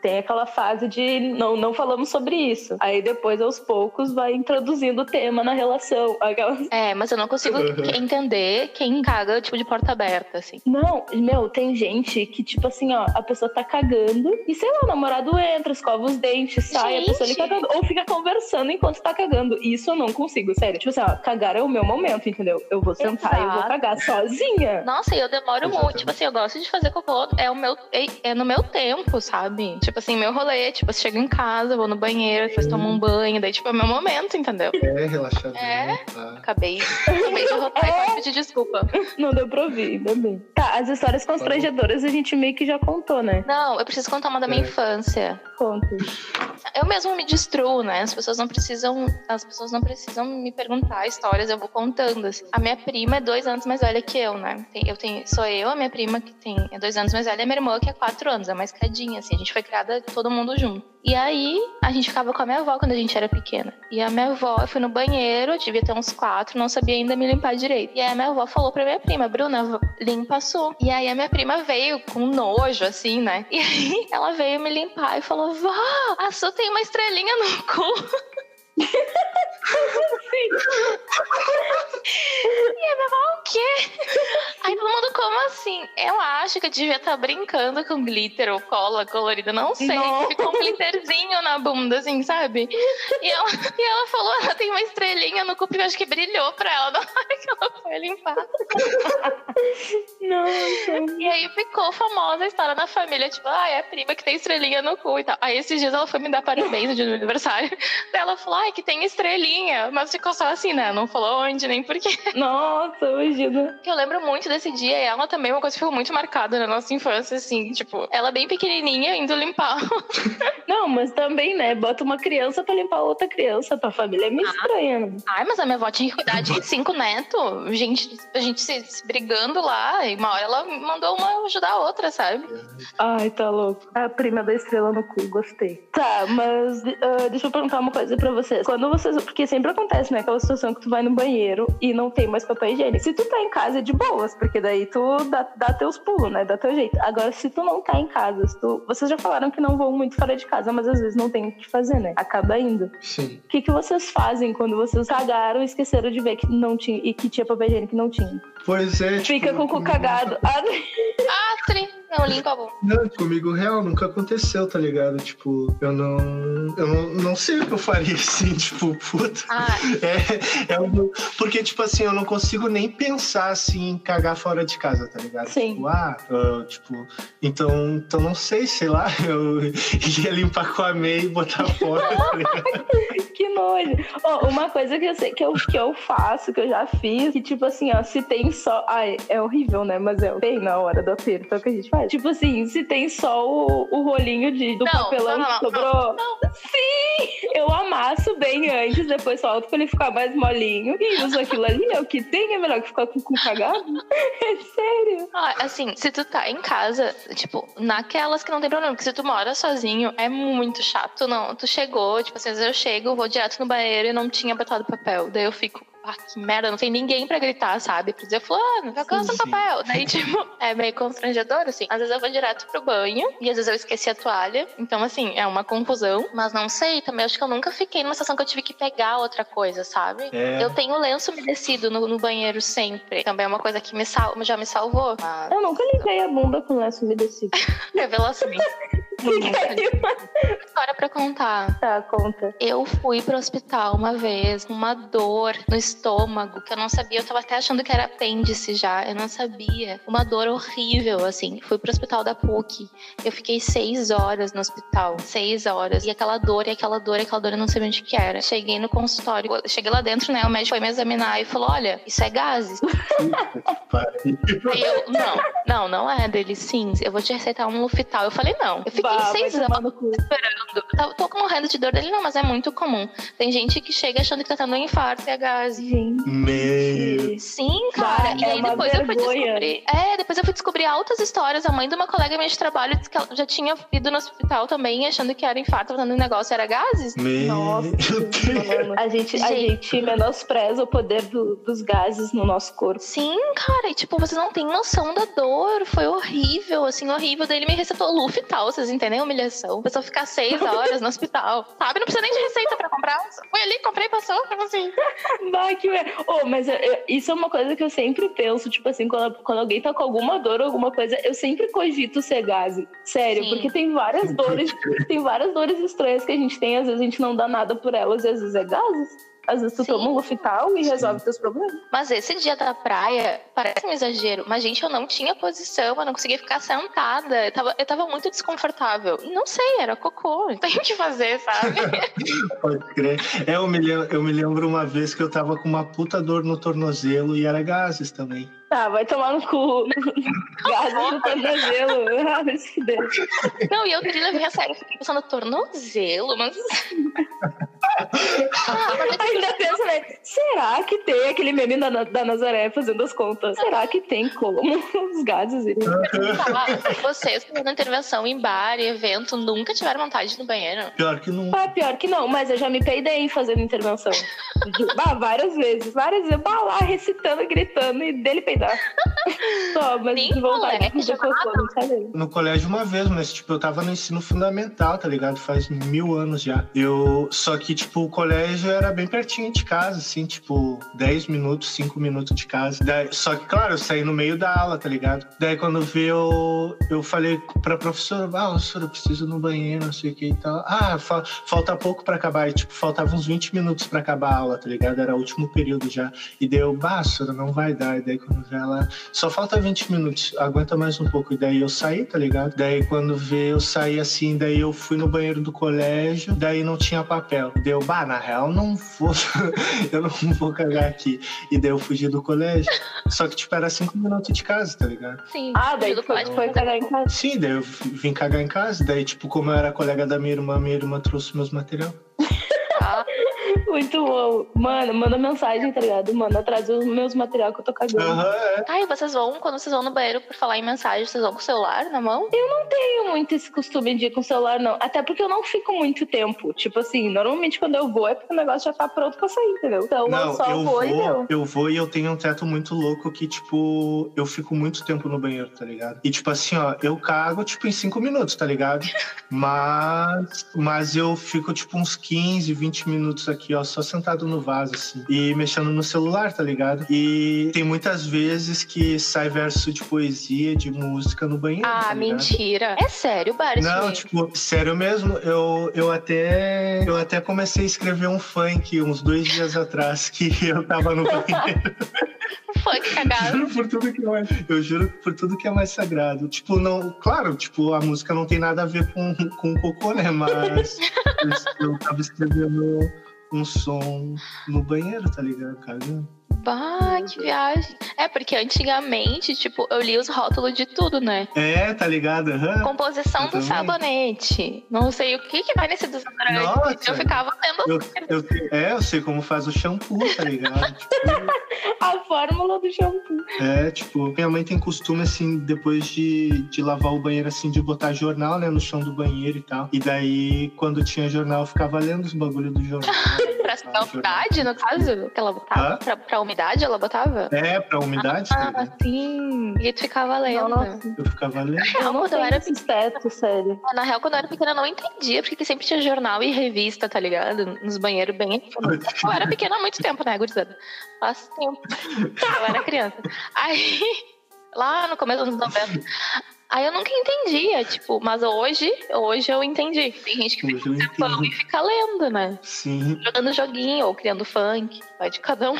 Tem aquela fase de não, não falamos sobre isso. Aí depois, aos poucos, vai introduzindo o tema na relação. Aquela... É, mas eu não consigo (laughs) Uhum. entender quem caga, tipo, de porta aberta, assim. Não, meu, tem gente que, tipo assim, ó, a pessoa tá cagando e, sei lá, o namorado entra, escova os dentes, sai, a pessoa ali Gente. cagando, ou fica conversando enquanto tá cagando. Isso eu não consigo, sério. Tipo assim, ó, cagar é o meu momento, entendeu? Eu vou sentar e eu vou cagar sozinha. Nossa, e eu demoro Exatamente. muito. Tipo assim, eu gosto de fazer cocô. É, o meu, é, é no meu tempo, sabe? Tipo assim, meu rolê. Tipo, eu chego em casa, vou no banheiro, depois tomo um banho. Daí, tipo, é meu momento, entendeu? É relaxamento. É. tá? Acabei acabei de rotar e pode pedir desculpa. Não deu pra ouvir, ainda bem. Tá, as histórias constrangedoras a gente meio que já contou, né? Não, eu preciso contar uma da minha É. infância. Conta. Eu mesmo me destruo, né? As pessoas não precisam, as pessoas não precisam me perguntar histórias, eu vou contando. assim. A minha prima é dois anos mais velha que eu, né? Eu tenho, sou eu, a minha prima que tem é dois anos mais velha, e a minha irmã que é quatro anos, é mais cadinha, assim. A gente foi criada todo mundo junto. E aí a gente ficava com a minha avó quando a gente era pequena. E a minha avó, eu fui no banheiro, eu devia ter uns quatro, não sabia ainda me limpar direito. E aí a minha avó falou pra minha prima, Bruna, limpa a sua. E aí a minha prima veio com nojo, assim, né? (laughs) E aí ela veio me limpar e falou: Vó, a sua tem uma estrelinha no cu. (laughs) E a minha o quê? Aí todo mundo, como assim? Eu acho que eu devia estar brincando com glitter ou cola colorida, não sei. Não. Ficou um glitterzinho na bunda, assim, sabe? E ela, e ela falou, ela tem uma estrelinha no cu, porque eu acho que brilhou pra ela na hora que ela foi limpar. Nossa. E aí ficou famosa a história na família, tipo, ah, é a prima que tem estrelinha no cu e tal. Aí esses dias ela foi me dar parabéns no dia do meu aniversário. Daí ela falou, ai, que tem estrelinha. Mas ficou só assim, né? Não falou onde, nem porquê. (laughs) Nossa, imagina. Eu lembro muito desse dia e ela também é uma coisa que ficou muito marcada na nossa infância, assim, tipo, ela bem pequenininha indo limpar. (laughs) Não, mas também, né? Bota uma criança pra limpar outra criança. Tua família é meio estranha, né? Ai, mas a minha avó tinha que cuidar de cinco netos, gente, a gente se, se brigando lá, e uma hora ela mandou uma ajudar a outra, sabe? Ai, tá louco. A prima da estrela no cu, gostei. Tá, mas ah, deixa eu perguntar uma coisa pra vocês. Quando vocês. Porque sempre acontece, né? Aquela situação que tu vai no banheiro e não tem mais papel higiênico. Se tu tá em casa é de boas, porque daí tu dá, dá teus pulos, né? Dá teu jeito. Agora, se tu não tá em casa, se tu... vocês já falaram que não vão muito fora de casa, mas às vezes não tem o que fazer, né? Acaba indo. Sim. O que, que vocês fazem quando vocês cagaram e esqueceram de ver que não tinha e que tinha papel higiênico e não tinha? Pois é. Fica tipo, com o cu cagado. Ah, Ah, tri, não, limpa a boca. Não, comigo real nunca aconteceu, tá ligado? Tipo, eu não. Eu não, não sei o que eu faria assim, (laughs) tipo, puta. Ah, É, é um- porque, tipo assim, eu não consigo nem pensar assim em cagar fora de casa, tá ligado? Sim. Tipo, ah, eu, tipo, então, então não sei, sei lá, (laughs) eu ia limpar com a meia e botar fora, tá ligado? (laughs) que nojo. Ó, uma coisa que eu sei que eu, que eu faço, que eu já fiz, que tipo assim, ó, se tem só. Ai, é horrível, né? Mas é bem na hora do aperto, é o que a gente faz. Tipo assim, se tem só o, o rolinho de, do Não, papelão não, não, que sobrou. não. Sim! Eu amasso bem antes, depois solto pra ele ficar mais molinho e uso aquilo ali. É o que tem, é melhor que ficar com o cu cagado. (laughs) É sério. Ah, assim, se tu tá em casa, tipo, naquelas que não tem problema, porque se tu mora sozinho, é muito chato. Não, tu chegou, tipo, assim, às vezes eu chego, vou direto no banheiro e não tinha botado papel. Daí eu fico, ah, que merda, não tem ninguém pra gritar, sabe? Pra dizer, fulano, já cansa o Sim. papel. Daí, tipo, é meio constrangedor, assim. Às vezes eu vou direto pro banho e às vezes eu esqueci a toalha. Então, assim, é uma confusão. Mas não sei, também acho que eu nunca fiquei numa situação que eu tive que pegar outra coisa, sabe? É. Eu tenho lenço umedecido no, no banheiro sempre. Também é uma coisa que me sal já me salvou. Mas... Eu nunca limpei a bunda com lenço umedecido. (laughs) Revelações. História pra contar. Tá, conta. Eu fui pro hospital uma vez com uma dor no estômago que eu não sabia. Eu tava até achando que era apêndice já. Eu não sabia. Uma dor horrível, assim. Fui pro hospital da PUC. Eu fiquei seis horas no hospital. Seis horas. E aquela dor, e aquela dor, e aquela dor, eu não sabia onde que era. Cheguei no consultório. Cheguei lá dentro, né? O médico foi me examinar e falou: Olha, isso é gases. Eu, não, não, não é dele, sim. Eu vou te receitar um Lufital. Eu falei, não. Eu fiquei Seis anos no cu. esperando. Eu tava- tô morrendo de dor dele, não, mas é muito comum. Tem gente que chega achando que tá tendo um infarto e é gás. Gente. Meu. Sim, cara. Bah, e é aí depois eu fui descobrir. É, depois eu fui descobrir altas histórias. A mãe de uma colega minha de trabalho disse que ela já tinha ido no hospital também, achando que era infarto, dando um negócio, era gases. Meu Nossa, Deus. A gente, a Gente. gente menospreza o poder do- dos gases no nosso corpo. Sim, cara, e tipo, vocês não têm noção da dor. Foi horrível, assim, horrível. Daí ele me receitou Lufital, vocês entendem a humilhação? A pessoa ficar seis horas no hospital, sabe? Não precisa nem de receita pra comprar. Fui ali, comprei, passou, tipo assim. Bah, que oh, mas eu- eu- isso é uma coisa que eu sempre penso, tipo assim, quando, quando alguém tá com alguma dor ou alguma coisa, eu sempre cogito ser gase. Sério, Sim. porque tem várias dores, tem várias dores estranhas que a gente tem, às vezes a gente não dá nada por elas, e às vezes é gases. Às vezes tu Sim. toma um Luftal e resolve teus problemas. Mas esse dia da praia parece um exagero. Mas, gente, eu não tinha posição, eu não conseguia ficar sentada. Eu tava, eu tava muito desconfortável. Não sei, era cocô. Não tem o que fazer, sabe? (laughs) Pode crer. É, eu me, lembro, eu me lembro uma vez que eu tava com uma puta dor no tornozelo e era gases também. Tá, vai tomar no cu. Gases no tornozelo. Ah, não, e eu queria levar a sério. Eu fiquei pensando, tornozelo, mas. ah, mas Ainda pensa, né? Será que tem aquele meme da, da Nazaré fazendo as contas? Será que tem como os gases irem? Vocês fazendo intervenção em bar e evento nunca tiveram vontade no banheiro? Pior que não. Ah, pior que não, mas eu já me peidei fazendo intervenção. Bah, (laughs) várias vezes, várias vezes. Bah, lá recitando, gritando e dele (laughs) Só, mas Nem sabia. No colégio uma vez, mas tipo, eu tava no ensino fundamental, tá ligado? Faz mil anos já. Eu. Só que, tipo, o colégio era bem pertinho de casa, assim, tipo, 10 minutos, 5 minutos de casa. Daí- só que, claro, eu saí no meio da aula, tá ligado? Daí quando vi, eu, eu falei pra professora, ah, professora, eu preciso ir no banheiro, não sei o que e tal. Ah, fa- falta pouco pra acabar. E, tipo, faltava uns 20 minutos pra acabar a aula, tá ligado? Era o último período já. E daí eu, bah, professora, não vai dar. E daí quando ela, só falta 20 minutos, aguenta mais um pouco. E daí eu saí, tá ligado? Daí quando vê, eu saí assim, daí eu fui no banheiro do colégio, daí não tinha papel. E daí eu, bah, na real, não vou, (laughs) eu não vou cagar aqui. E daí eu fugi do colégio. Só que, tipo, era 5 minutos de casa, tá ligado? Sim. Ah, daí do foi, colégio foi cagar em casa. Sim, daí eu vim cagar em casa. Daí, tipo, como eu era colega da minha irmã, minha irmã trouxe meus material. Tá. Muito bom. Mano, manda mensagem, tá ligado? Manda traz os meus materiais que eu tô cagando. Aham, é. E vocês vão, quando vocês vão no banheiro por falar em mensagem, vocês vão com o celular na mão? tenho muito esse costume de ir com o celular, não. Até porque eu não fico muito tempo. Tipo assim, normalmente quando eu vou é porque o negócio já tá pronto pra sair, entendeu? Então eu Não, só eu vou, e vou, deu. eu vou e eu tenho um teto muito louco que, tipo, eu fico muito tempo no banheiro, tá ligado? E, tipo assim, ó, eu cago, tipo, em cinco minutos, tá ligado? (laughs) Mas, mas eu fico, tipo, uns 15, 20 minutos aqui, ó, só sentado no vaso, assim, e mexendo no celular, tá ligado? E tem muitas vezes que sai verso de poesia, de música no banheiro. Ah, tá mentira. É sério, Bart? Não, tipo, sério mesmo, eu, eu até eu até comecei a escrever um funk uns dois dias atrás que (laughs) eu tava no banheiro. (laughs) Funk cagado. juro por tudo que é mais, eu juro por tudo que é mais sagrado. Tipo, não, claro, tipo, a música não tem nada a ver com com cocô, né, mas (laughs) eu, eu tava escrevendo um som no banheiro, tá ligado, cagando. Bah, que viagem. É, porque antigamente, tipo, eu li os rótulos de tudo, né? É, tá ligado? Aham. Composição Eu do também. sabonete. Não sei o que que vai nesse desodorante. Nossa. Eu ficava lendo. Eu, eu, é, eu sei como faz o shampoo, tá ligado? (laughs) Tipo, A fórmula do shampoo. É, tipo, minha mãe tem costume, assim, depois de, de lavar o banheiro, assim, de botar jornal, né, no chão do banheiro e tal. E daí, quando tinha jornal, eu ficava lendo os bagulho do jornal. (laughs) Pra Ah, umidade, no caso, que ela botava? Hã? Pra, pra umidade ela botava? É, pra umidade, tá Ah, ligado? sim. E tu ficava lendo. Nossa. Eu ficava lendo. Na Eu real, quando eu era tetos, sério. Na real, quando eu era pequena, eu não entendia porque que sempre tinha jornal e revista, tá ligado? Nos banheiros bem. Eu era pequena há muito tempo, né, gurizada? Faz tempo. Eu era criança. Aí, lá no começo dos anos 90. Aí eu nunca entendia, tipo, mas hoje, hoje eu entendi. Tem gente que fica Hoje e fica lendo, né? Sim. Jogando joguinho ou criando funk. Vai de cada um.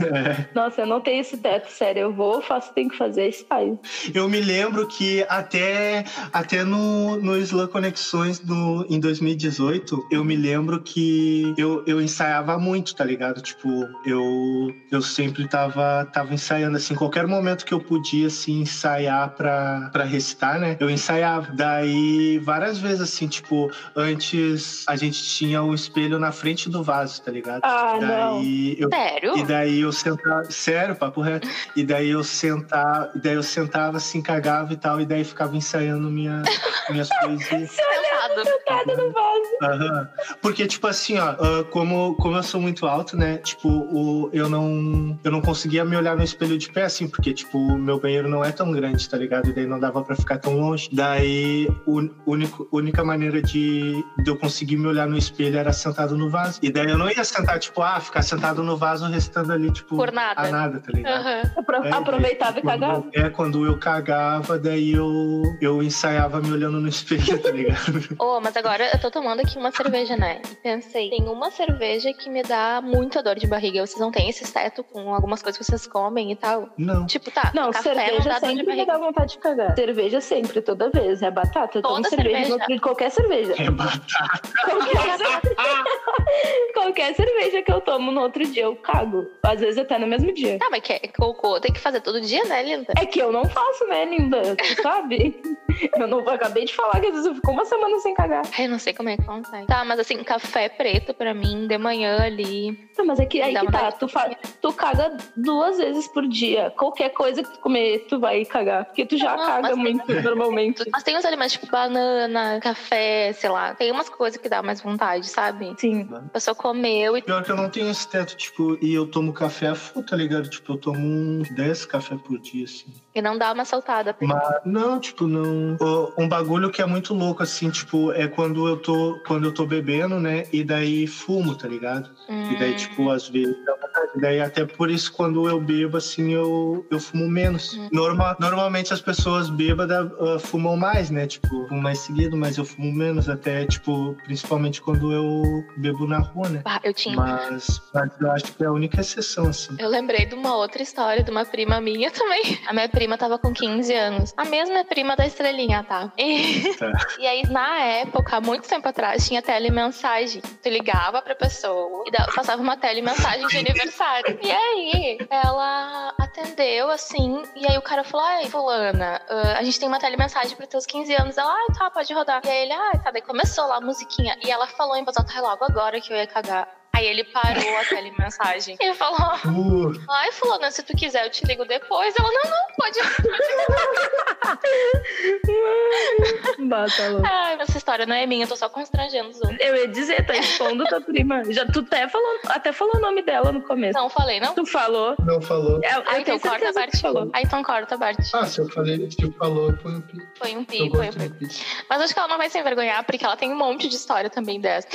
É. Nossa, eu não tenho esse teto, sério. Eu vou, faço, tenho que fazer e saio. Eu me lembro que até, até no, no Slam Conexões do, em 2018, eu me lembro que eu, eu ensaiava muito, tá ligado? Tipo, eu, eu sempre tava, tava ensaiando, assim, qualquer momento que eu podia, assim, ensaiar pra, pra recitar, né? Eu ensaiava. Daí, várias vezes, assim, tipo, antes a gente tinha o espelho na frente do vaso, tá ligado? Ah, não. Eu Sério? e daí eu sentava, sério, papo reto. E daí eu sentava, e daí eu sentava assim, cagava e tal, e daí ficava ensaiando minha, minhas (laughs) poesias. Sentado. Nada no vaso. Aham. Porque, tipo assim, ó, ah, como, como eu sou muito alto, né? Tipo, o, eu não. Eu não conseguia me olhar no espelho de pé, assim, porque, tipo, o meu banheiro não é tão grande, tá ligado? E daí não dava pra ficar tão longe. Daí, a único, única maneira de, de eu conseguir me olhar no espelho era sentado no vaso. E daí eu não ia sentar, tipo, ah, ficar sentado no vaso, restando ali, tipo, Por nada. a nada, tá ligado? Aham. Apro- É, Aproveitava e quando- cagava. É, quando eu cagava, daí eu, eu ensaiava me olhando no espelho, tá ligado? Oh, mas agora eu tô tomando aqui uma cerveja, né? E pensei, tem uma cerveja que me dá muita dor de barriga. Vocês não têm esse teto com algumas coisas que vocês comem e tal? Não. Tipo, tá, Não, café cerveja não dá dor de sempre me dá vontade de cagar. Cerveja sempre, toda vez. É batata. Eu tomo Toda cerveja, cerveja. dia, qualquer cerveja. É batata. Qualquer, cer- (laughs) qualquer cerveja que eu tomo no outro dia, eu cago. Às vezes até no mesmo dia. Tá, mas que é cocô, tem que fazer todo dia, né, linda? É que eu não faço, né, linda? Tu sabe? (laughs) Eu não eu acabei de falar que às vezes eu fico uma semana sem cagar. Ai, eu não sei como é que consegue. Tá, mas assim, café preto pra mim, de manhã ali. Não, mas é que aí Dá que tá. Tu, fa- tu caga duas vezes por dia. Qualquer coisa que tu comer, tu vai cagar. Porque tu já Não, caga mas tem- muito normalmente. Mas tem uns alimentos tipo banana, café, sei lá. Tem umas coisas que dá mais vontade, sabe? Sim. A pessoa comeu e. Pior que eu não tenho esse teto, tipo, e eu tomo café a full, tá ligado? Tipo, eu tomo uns 10 café por dia, assim. E não dá uma saltada. Mas, não, tipo, não. Um bagulho que é muito louco, assim, tipo, é quando eu tô, quando eu tô bebendo, né? E daí fumo, tá ligado? E daí, Hum. tipo, às vezes dá vontade. Daí, até por isso, quando eu bebo, assim, eu, eu fumo menos. Hum. Norma, normalmente as pessoas bêbadas ah, fumam mais, né? Tipo, fumam mais seguido, mas eu fumo menos, até, tipo, principalmente quando eu bebo na rua, né? Ah, eu tinha. Mas, mas eu acho que é a única exceção, assim. Eu lembrei de uma outra história de uma prima minha também. (laughs) A minha prima tava com 15 anos. A mesma prima da estrelinha, tá? E, Tá. (laughs) e aí, na época, há muito tempo atrás, tinha telemensagem. Tu ligava pra pessoa e passava uma telemensagem de aniversário. E aí, ela atendeu, assim, e aí o cara falou: Ai, fulana, ah, a gente tem uma telemensagem para teus 15 anos. Ela, ai, tá, pode rodar. E aí ele, ai, tá. Daí começou lá a musiquinha. E ela falou em voz alta, "Ai, logo agora que eu ia cagar. Aí ele parou a telemensagem. E falou: Uh, Ai, fulana, se tu quiser, eu te ligo depois. Ela, não, não, pode. (laughs) Bata louco. Ai, essa história não é minha, eu tô só constrangendo os outros. Eu ia dizer, tá expondo tua prima. Já, tu até falou, até falou o nome dela no começo. Não, falei, não? Tu falou. não falou. Eu, eu Ah, então corta tu falou. Ah, então corta a parte. Ah, se eu falei, se eu falou, põe um pi. Foi um pi, foi um pi. Mas acho que ela não vai se envergonhar, porque ela tem um monte de história também dessa.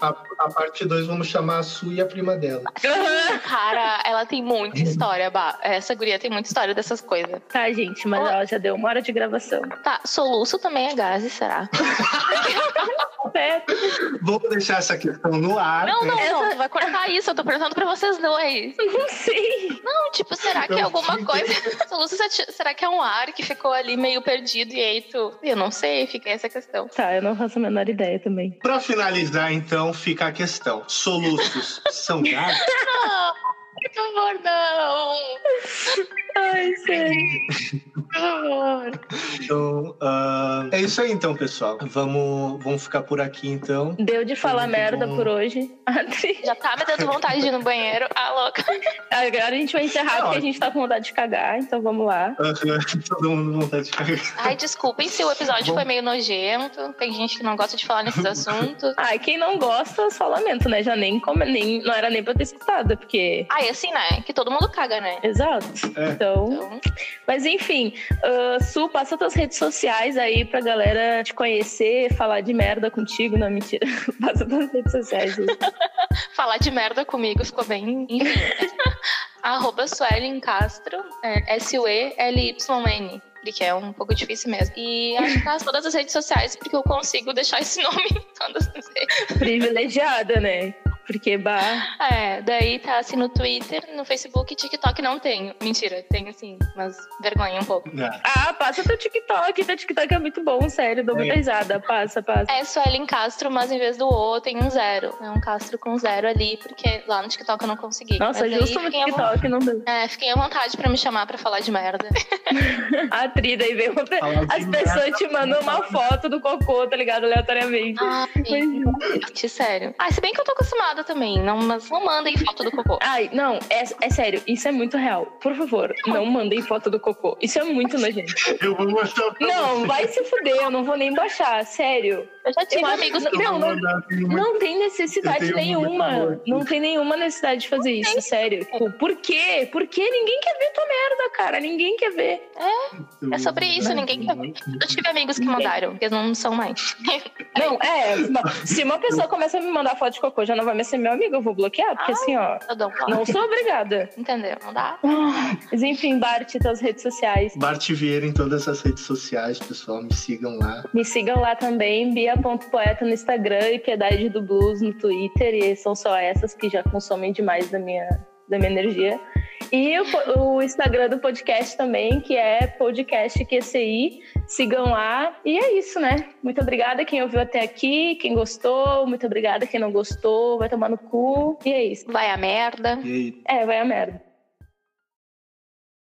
A, a parte 2 vamos chamar a Su e a prima dela. (laughs) Cara, ela tem muita história, bah. Essa guria tem muita história dessas coisas. Tá, gente, mas ela já deu uma hora de gravação. Tá, soluço também é gás, será? (laughs) Vamos deixar essa questão no ar. Não, não, né? não, tu vai cortar isso, eu tô perguntando pra vocês dois. não sei. Não, tipo, será que é Eu alguma coisa? Será que é um ar que ficou ali meio perdido e aí tu. Eu não sei, fica essa questão. Tá, eu não faço a menor ideia também. Pra finalizar, então, fica a questão. Soluços (laughs) são gases? Não, por favor, não. Ai, sério. Por favor. Então, ah, é isso aí, então, pessoal. Vamos, vamos ficar por aqui, então. Deu de falar merda bom. por hoje. (laughs) Já tá me dando vontade de ir no banheiro. Ah, louca. Agora a gente vai encerrar Não, porque a gente tá com vontade de cagar, então vamos lá. (laughs) Todo mundo com vontade de cagar. Ai, desculpem se o episódio Bom. foi meio nojento. Tem gente que não gosta de falar nesses assuntos. Ai, quem não gosta, só lamento, né? Já nem, nem não era nem pra eu ter escutado, porque. Ai, assim, né? Que todo mundo caga, né? Exato. É. Então. Então, Mas enfim, ah, Su, passa tuas redes sociais aí pra galera te conhecer, falar de merda contigo. Não, mentira. (laughs) passa tuas redes sociais aí. (laughs) falar de merda comigo ficou bem. (laughs) Arroba Suelen Castro, é, S-U-E-L-Y-N. Porque é um pouco difícil mesmo. E acho que tá todas as redes sociais, porque eu consigo deixar esse nome em todas as redes. Privilegiada, né? Porque, bah. É, daí tá assim no Twitter, no Facebook, TikTok não tenho. Mentira, tenho sim, mas vergonha um pouco. Ah, Ah, passa teu TikTok. Teu TikTok é muito bom, sério. Dou muita É. risada. Passa, passa. É Suelen Castro, mas em vez do O tem um zero. É um Castro com zero ali, porque lá no TikTok eu não consegui. Nossa, Mas justo no TikTok não deu. É, fiquem à vontade pra me chamar pra falar de merda. (laughs) A Tri, daí veio de As pessoas merda, te mandam uma foto do cocô, tá ligado? Aleatoriamente. Ai, gente, sério. Ah, se bem que eu tô acostumada também, não, mas não mandem foto do cocô. Ai, não, é, é sério, isso é muito real. Por favor, não mandem foto do cocô. Isso é muito nojento. Eu vou mostrar pra Não, você. vai se fuder, eu não vou nem baixar, sério. Eu já tive Eu- amigos que Não, não- Não tem necessidade nenhuma. Não tem nenhuma necessidade de fazer isso, sério. Tipo, por quê? Por quê? Ninguém quer ver tua merda, cara. Ninguém quer ver. É sobre isso, ninguém quer ver. Eu tive amigos que mandaram, porque não são mais. Não, é. Se uma pessoa começa a me mandar foto de cocô, já não vai mais ser meu amigo, eu vou bloquear, porque assim, ó. Um bloco. Não sou obrigada. Entendeu? Não dá? Mas enfim, Bart, tuas redes sociais. Bart Vieira em todas as redes sociais, pessoal. Me sigam lá. Me sigam lá também, Bia Suelen.poeta no Instagram e Piedade do Blues no Twitter. E são só essas que já consomem demais da minha, da minha energia. E o, o, Instagram do podcast também, que é podcast QCI. Sigam lá. E é isso, né? Muito obrigada quem ouviu até aqui, quem gostou. Muito obrigada quem não gostou. Vai tomar no cu. E é isso. Vai a merda. E? É, vai a merda.